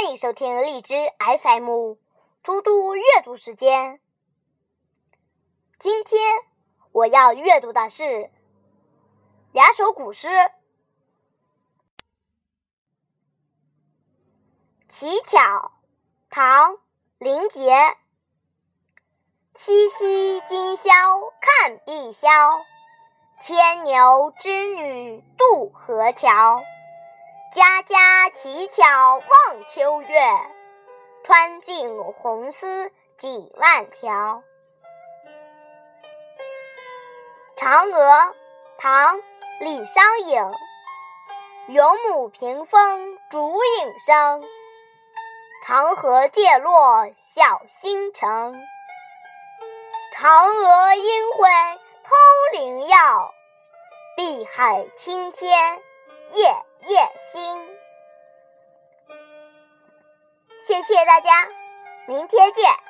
欢迎收听荔枝 FM 嘟嘟阅读时间。今天我要阅读的是两首古诗《乞巧》，唐·林杰。七夕今宵看碧霄，牵牛织女渡河桥。家家乞巧望秋月，穿尽红丝几万条。嫦娥，唐·李商隐。云母屏风烛影生，长河渐落晓星沉。嫦娥应悔偷灵药，碧海青天夜。夜星，谢谢大家，明天见。